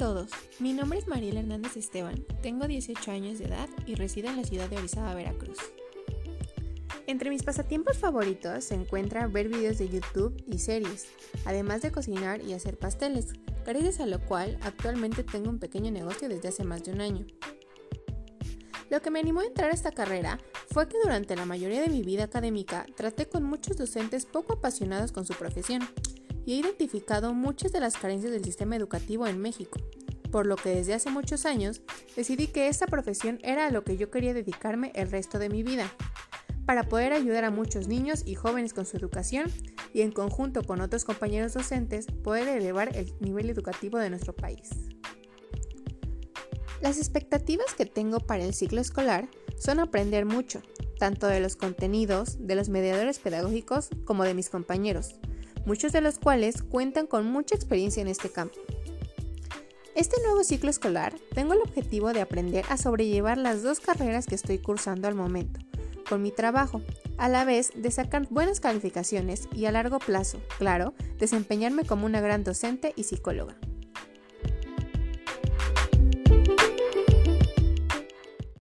todos, mi nombre es Mariela Hernández Esteban, tengo 18 años de edad y resido en la ciudad de Orizaba, Veracruz. Entre mis pasatiempos favoritos se encuentra ver videos de YouTube y series, además de cocinar y hacer pasteles, gracias a lo cual actualmente tengo un pequeño negocio desde hace más de un año. Lo que me animó a entrar a esta carrera fue que durante la mayoría de mi vida académica traté con muchos docentes poco apasionados con su profesión, y he identificado muchas de las carencias del sistema educativo en México, por lo que desde hace muchos años decidí que esta profesión era a lo que yo quería dedicarme el resto de mi vida, para poder ayudar a muchos niños y jóvenes con su educación y en conjunto con otros compañeros docentes poder elevar el nivel educativo de nuestro país. Las expectativas que tengo para el ciclo escolar son aprender mucho, tanto de los contenidos, de los mediadores pedagógicos como de mis compañeros, muchos de los cuales cuentan con mucha experiencia en este campo. Este nuevo ciclo escolar tengo el objetivo de aprender a sobrellevar las dos carreras que estoy cursando al momento, con mi trabajo, a la vez de sacar buenas calificaciones y a largo plazo, claro, desempeñarme como una gran docente y psicóloga.